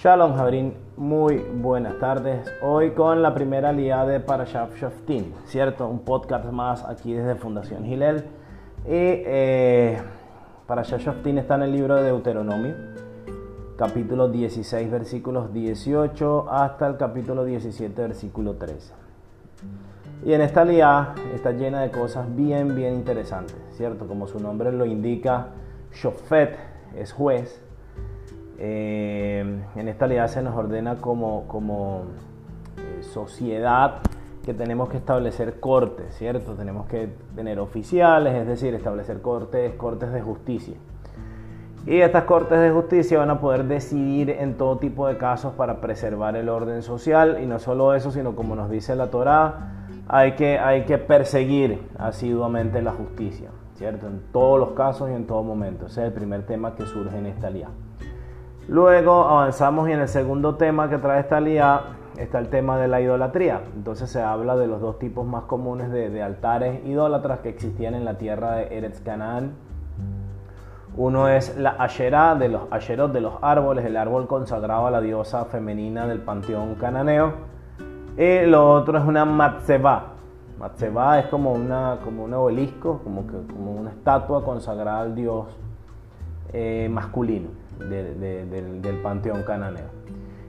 Shalom Jabrin, muy buenas tardes. Hoy con la primera liada de Parashat Shoftim, ¿cierto? Un podcast más aquí desde Fundación Gilel. Y eh, Parashat Shoftim está en el libro de Deuteronomio, capítulo 16, versículos 18 hasta el capítulo 17, versículo 13. Y en esta liada está llena de cosas bien, bien interesantes, ¿cierto? Como su nombre lo indica, Shofet es juez eh, en esta realidad se nos ordena como, como eh, sociedad que tenemos que establecer cortes, ¿cierto? Tenemos que tener oficiales, es decir, establecer cortes, cortes de justicia. Y estas cortes de justicia van a poder decidir en todo tipo de casos para preservar el orden social y no solo eso, sino como nos dice la Torá, hay que, hay que perseguir asiduamente la justicia, ¿cierto? En todos los casos y en todo momento. Ese es el primer tema que surge en esta alianza. Luego avanzamos y en el segundo tema que trae esta lía está el tema de la idolatría. Entonces se habla de los dos tipos más comunes de, altares idólatras que existían en la tierra de Eretz Canaán. Uno es la Asherá de los Asherot de los árboles, el árbol consagrado a la diosa femenina del panteón cananeo. Y lo otro es una Matzeba. Matzeba es como, una, como un obelisco, como, que, como una estatua consagrada al dios eh, masculino del, panteón cananeo.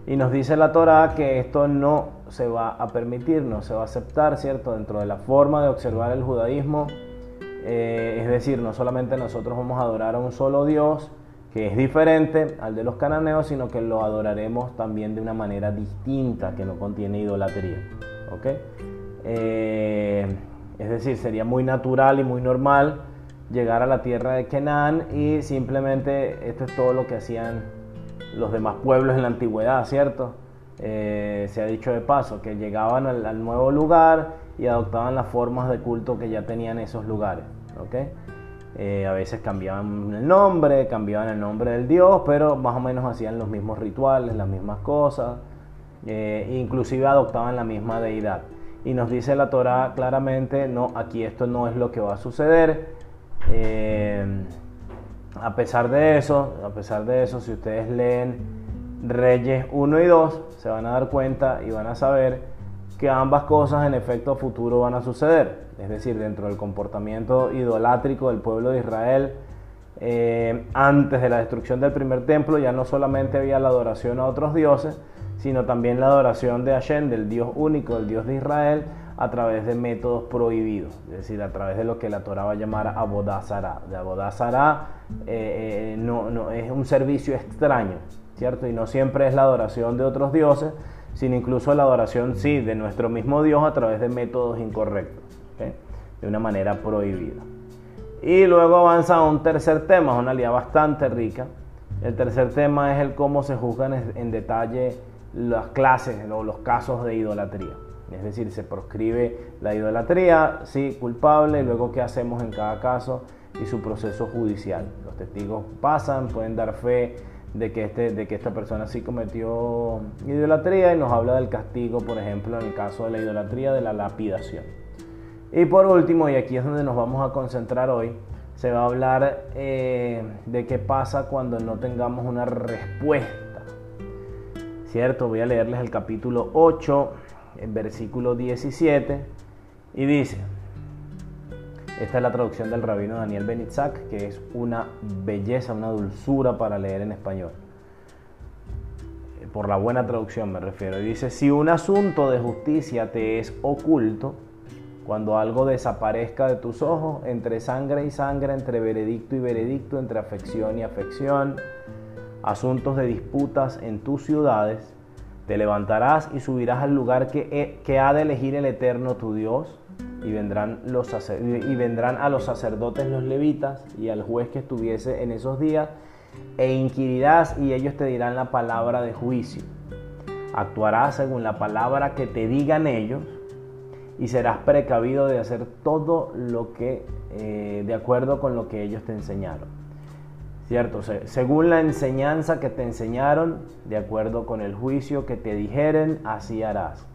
Y nos dice la Torah que esto no se va a permitir, no se va a aceptar, ¿cierto? Dentro de la forma de observar el judaísmo, eh, es decir, no solamente nosotros vamos a adorar a un solo Dios, que es diferente al de los cananeos, sino que lo adoraremos también de una manera distinta, que no contiene idolatría. ¿ok? Eh, es decir, sería muy natural y muy normal llegar a la tierra de Kenan y simplemente esto es todo lo que hacían los demás pueblos en la antigüedad, ¿cierto? Eh, se ha dicho de paso, que llegaban al, nuevo lugar y adoptaban las formas de culto que ya tenían esos lugares, ¿ok? Eh, a veces cambiaban el nombre, cambiaban el nombre del dios, pero más o menos hacían los mismos rituales, las mismas cosas, eh, inclusive adoptaban la misma deidad. Y nos dice la Torah claramente, no, aquí esto no es lo que va a suceder, eh, a pesar de eso, a pesar de eso, si ustedes leen Reyes 1 y 2, se van a dar cuenta y van a saber que ambas cosas en efecto futuro van a suceder. Es decir, dentro del comportamiento idolátrico del pueblo de Israel, eh, antes de la destrucción del primer templo, ya no solamente había la adoración a otros dioses, sino también la adoración de Hashem, del Dios único, del Dios de Israel, a través de métodos prohibidos, es decir, a través de lo que la Torah va a llamar abodazara. De abodazara eh, eh, no, no, es un servicio extraño, ¿cierto? Y no siempre es la adoración de otros dioses, sino incluso la adoración, sí, de nuestro mismo Dios a través de métodos incorrectos, de una manera prohibida. Y luego avanza un tercer tema, una línea bastante rica. El tercer tema es el cómo se juzgan en detalle las clases o los casos de idolatría. Es decir, se proscribe la idolatría, sí, culpable, luego qué hacemos en cada caso y su proceso judicial. Los testigos pasan, pueden dar fe de que, este, de que esta persona sí cometió idolatría y nos habla del castigo, por ejemplo, en el caso de la idolatría, de la lapidación. Y por último, y aquí es donde nos vamos a concentrar hoy, se va a hablar eh, de qué pasa cuando no tengamos una respuesta. ¿Cierto? Voy a leerles el capítulo 8 en versículo 17 y dice, esta es la traducción del rabino Daniel Benitzak, que es una belleza, una dulzura para leer en español. Por la buena traducción me refiero. dice, si un asunto de justicia te es oculto, cuando algo desaparezca de tus ojos, entre sangre y sangre, entre veredicto y veredicto, entre afección y afección, asuntos de disputas en tus ciudades, te levantarás y subirás al lugar que, ha de elegir el Eterno tu Dios, y vendrán, los, y vendrán a los sacerdotes los levitas y al juez que estuviese en esos días, e inquirirás y ellos te dirán la palabra de juicio. Actuarás según la palabra que te digan ellos y serás precavido de hacer todo lo que eh, de acuerdo con lo que ellos te enseñaron. ¿Cierto? Según la enseñanza que te enseñaron, de acuerdo con el juicio que te dijeren, así harás.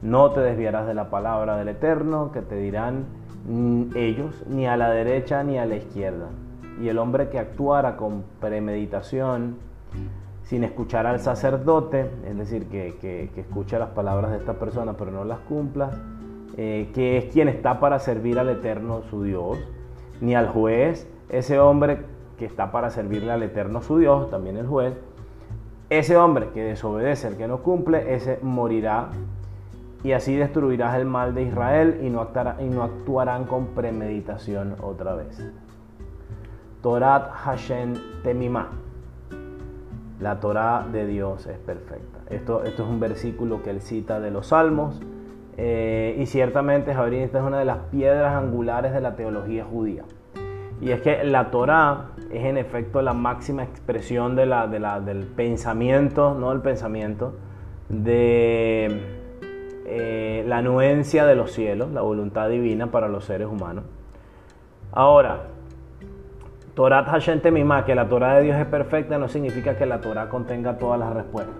No te desviarás de la palabra del Eterno, que te dirán mm, ellos, ni a la derecha ni a la izquierda. Y el hombre que actuara con premeditación, sin escuchar al sacerdote, es decir, que, que, escuche las palabras de esta persona pero no las cumpla, eh, que es quien está para servir al Eterno su Dios, ni al juez, ese hombre que está para servirle al Eterno su Dios, también el juez, ese hombre que desobedece, el que no cumple, ese morirá y así destruirás el mal de Israel y no, actuarán con premeditación otra vez. Torat Hashem Temimah. La Torah de Dios es perfecta. Esto, esto es un versículo que él cita de los Salmos. Eh, y ciertamente, Javier, esta es una de las piedras angulares de la teología judía. Y es que la Torah es en efecto la máxima expresión del pensamiento, no del pensamiento, de eh, la anuencia de los cielos, la voluntad divina para los seres humanos. Ahora, Torat Hashem Temimah, que la Torah de Dios es perfecta, no significa que la Torah contenga todas las respuestas.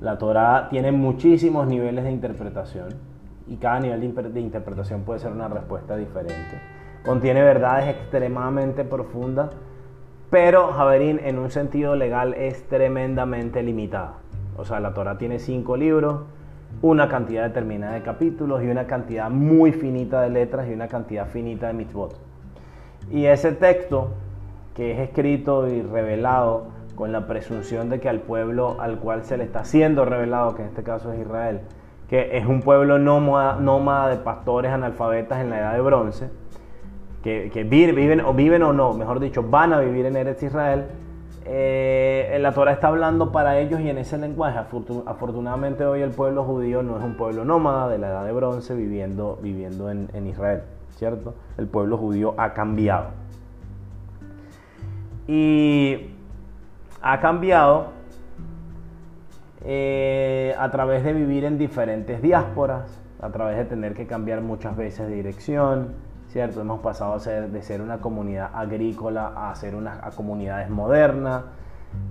La Torah tiene muchísimos niveles de interpretación y cada nivel de interpretación puede ser una respuesta diferente. Contiene verdades extremadamente profundas, pero Javerín en un sentido legal es tremendamente limitada. O sea, la Torah tiene cinco libros, una cantidad determinada de capítulos y una cantidad muy finita de letras y una cantidad finita de mitzvot. Y ese texto que es escrito y revelado con la presunción de que al pueblo al cual se le está siendo revelado, que en este caso es Israel, que es un pueblo nómada, de pastores analfabetas en la edad de bronce, que, viven, o viven o no, mejor dicho, van a vivir en Eretz Israel, eh, la Torah está hablando para ellos y en ese lenguaje. Afortunadamente hoy el pueblo judío no es un pueblo nómada de la edad de bronce viviendo, viviendo en, Israel, ¿cierto? El pueblo judío ha cambiado y ha cambiado eh, a través de vivir en diferentes diásporas, a través de tener que cambiar muchas veces de dirección, ¿cierto? Hemos pasado a ser, de ser una comunidad agrícola a ser una comunidades modernas.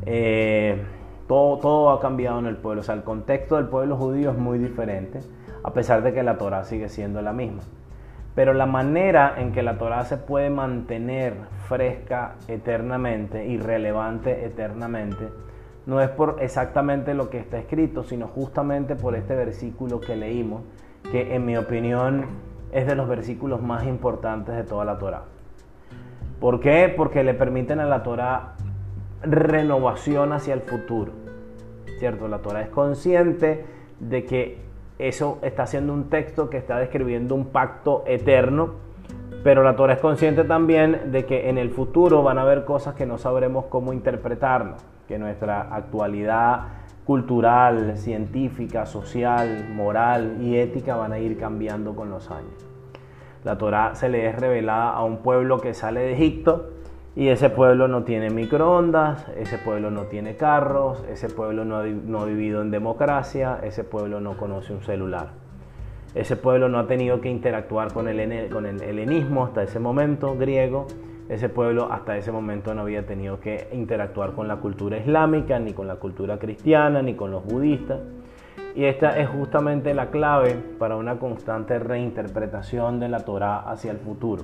Eh, todo, todo ha cambiado en el pueblo, o sea, el contexto del pueblo judío es muy diferente, a pesar de que la Torah sigue siendo la misma. Pero la manera en que la Torah se puede mantener fresca eternamente y relevante eternamente no es por exactamente lo que está escrito, sino justamente por este versículo que leímos, que en mi opinión es de los versículos más importantes de toda la Torah. ¿Por qué? Porque le permiten a la Torah renovación hacia el futuro. ¿Cierto? La Torah es consciente de que eso está siendo un texto que está describiendo un pacto eterno, pero la Torah es consciente también de que en el futuro van a haber cosas que no sabremos cómo interpretarlas, que nuestra actualidad cultural, científica, social, moral y ética van a ir cambiando con los años. La Torah se le es revelada a un pueblo que sale de Egipto y ese pueblo no tiene microondas, ese pueblo no tiene carros, ese pueblo no ha, vivido en democracia, ese pueblo no conoce un celular. Ese pueblo no ha tenido que interactuar con el, con el helenismo hasta ese momento griego. Ese pueblo hasta ese momento no había tenido que interactuar con la cultura islámica, ni con la cultura cristiana, ni con los budistas. Y esta es justamente la clave para una constante reinterpretación de la Torah hacia el futuro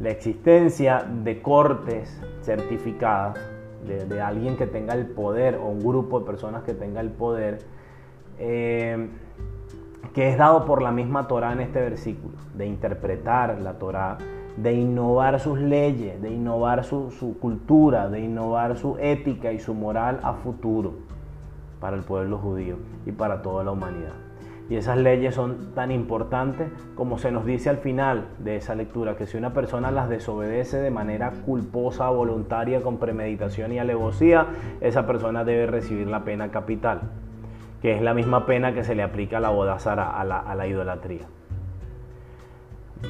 la existencia de cortes certificadas, de, alguien que tenga el poder o un grupo de personas que tenga el poder, eh, que es dado por la misma Torah en este versículo, de interpretar la Torah, de innovar sus leyes, de innovar su, cultura, de innovar su ética y su moral a futuro para el pueblo judío y para toda la humanidad. Y esas leyes son tan importantes como se nos dice al final de esa lectura, que si una persona las desobedece de manera culposa, voluntaria, con premeditación y alevosía, esa persona debe recibir la pena capital, que es la misma pena que se le aplica a la bodazara, a la idolatría.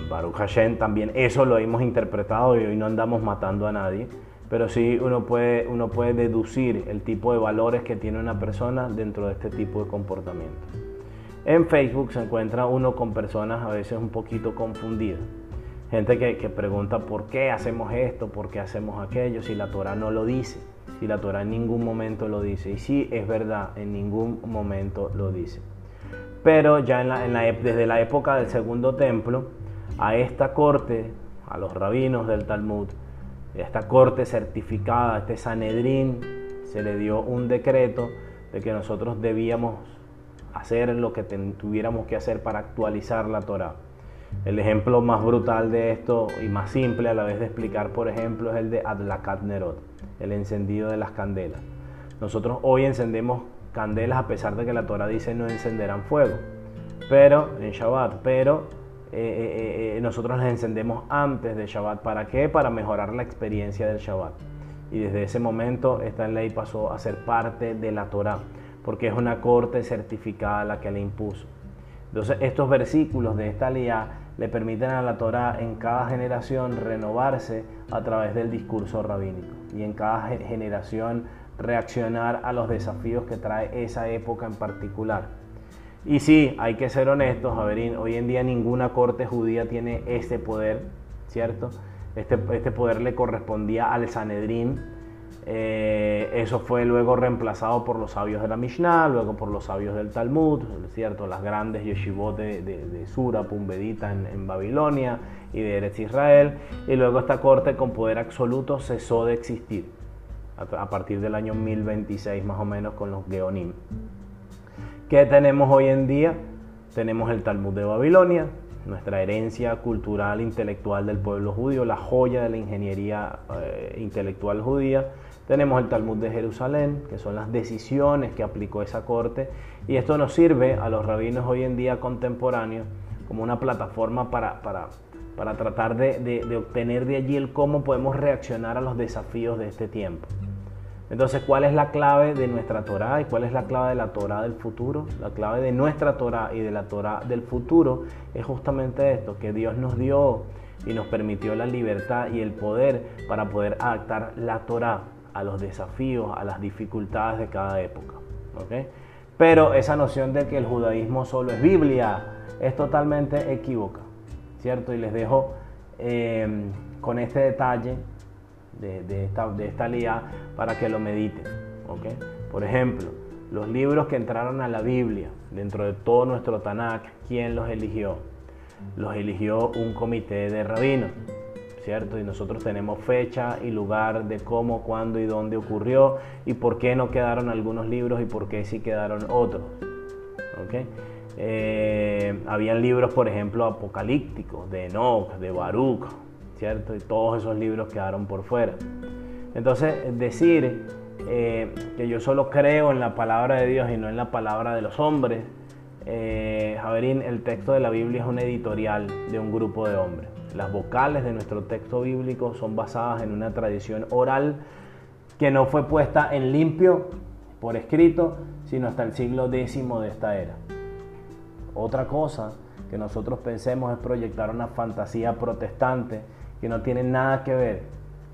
Baruch Hashem también eso lo hemos interpretado y hoy no andamos matando a nadie, pero sí uno puede, uno puede deducir el tipo de valores que tiene una persona dentro de este tipo de comportamiento. En Facebook se encuentra uno con personas a veces un poquito confundidas. Gente que, pregunta por qué hacemos esto, por qué hacemos aquello, si la Torah no lo dice, si la Torah en ningún momento lo dice. Y sí, es verdad, en ningún momento lo dice. Pero ya en desde la época del segundo templo, a esta corte, a los rabinos del Talmud, a esta corte certificada, este Sanedrín se le dio un decreto de que nosotros debíamos hacer lo que tuviéramos que hacer para actualizar la Torah. El ejemplo más brutal de esto y más simple a la vez de explicar, por ejemplo, es el de Adlakat Nerot, el encendido de las candelas. Nosotros hoy encendemos candelas a pesar de que la Torah dice no encenderán fuego, pero en Shabbat, pero eh, eh, eh, nosotros las encendemos antes de Shabbat. ¿Para qué? Para mejorar la experiencia del Shabbat. Y desde ese momento esta ley pasó a ser parte de la Torah, porque es una corte certificada la que le impuso. Entonces estos versículos de esta ley le permiten a la Torah en cada generación renovarse a través del discurso rabínico y en cada generación reaccionar a los desafíos que trae esa época en particular. Y sí, hay que ser honestos, Javerín, hoy en día ninguna corte judía tiene este poder, ¿cierto? Este, este poder le correspondía al Sanedrín. Eh, eso fue luego reemplazado por los sabios de la Mishnah, luego por los sabios del Talmud, ¿cierto? Las grandes yeshivot de, Sura, Pumbedita en, en, Babilonia y de Eretz Israel. Y luego esta corte con poder absoluto cesó de existir a, partir del año 1026 más o menos con los Geonim. ¿Qué tenemos hoy en día? Tenemos el Talmud de Babilonia, nuestra herencia cultural intelectual del pueblo judío, la joya de la ingeniería eh, intelectual judía. Tenemos el Talmud de Jerusalén, que son las decisiones que aplicó esa corte, y esto nos sirve a los rabinos hoy en día contemporáneos como una plataforma para, para, para tratar de, de obtener de allí el cómo podemos reaccionar a los desafíos de este tiempo. Entonces, ¿cuál es la clave de nuestra Torah y cuál es la clave de la Torah del futuro? La clave de nuestra Torah y de la Torah del futuro es justamente esto, que Dios nos dio y nos permitió la libertad y el poder para poder adaptar la Torah a los desafíos, a las dificultades de cada época. Pero esa noción de que el judaísmo solo es Biblia es totalmente equívoca, ¿cierto? Y les dejo eh, con este detalle de, esta, de esta para que lo mediten. Por ejemplo, los libros que entraron a la Biblia dentro de todo nuestro Tanakh, ¿quién los eligió? Los eligió un comité de rabinos, ¿cierto? Y nosotros tenemos fecha y lugar de cómo, cuándo y dónde ocurrió y por qué no quedaron algunos libros y por qué sí quedaron otros. ¿okay? Eh, habían libros, por ejemplo, apocalípticos de Enoch, de Baruch, ¿cierto? Y todos esos libros quedaron por fuera. Entonces, decir eh, que yo solo creo en la palabra de Dios y no en la palabra de los hombres, eh, Javerín, el texto de la Biblia es un editorial de un grupo de hombres. Las vocales de nuestro texto bíblico son basadas en una tradición oral que no fue puesta en limpio por escrito, sino hasta el siglo X de esta era. Otra cosa que nosotros pensemos es proyectar una fantasía protestante que no tiene nada que ver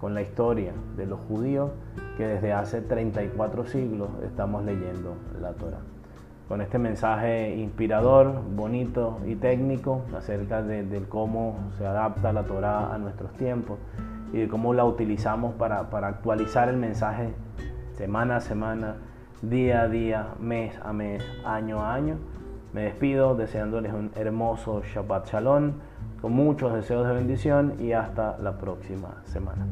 con la historia de los judíos que desde hace 34 siglos estamos leyendo la Torah. Con este mensaje inspirador, bonito y técnico acerca de, cómo se adapta la Torah a nuestros tiempos y de cómo la utilizamos para, para actualizar el mensaje semana a semana, día a día, mes a mes, año a año. Me despido deseándoles un hermoso Shabbat Shalom con muchos deseos de bendición y hasta la próxima semana.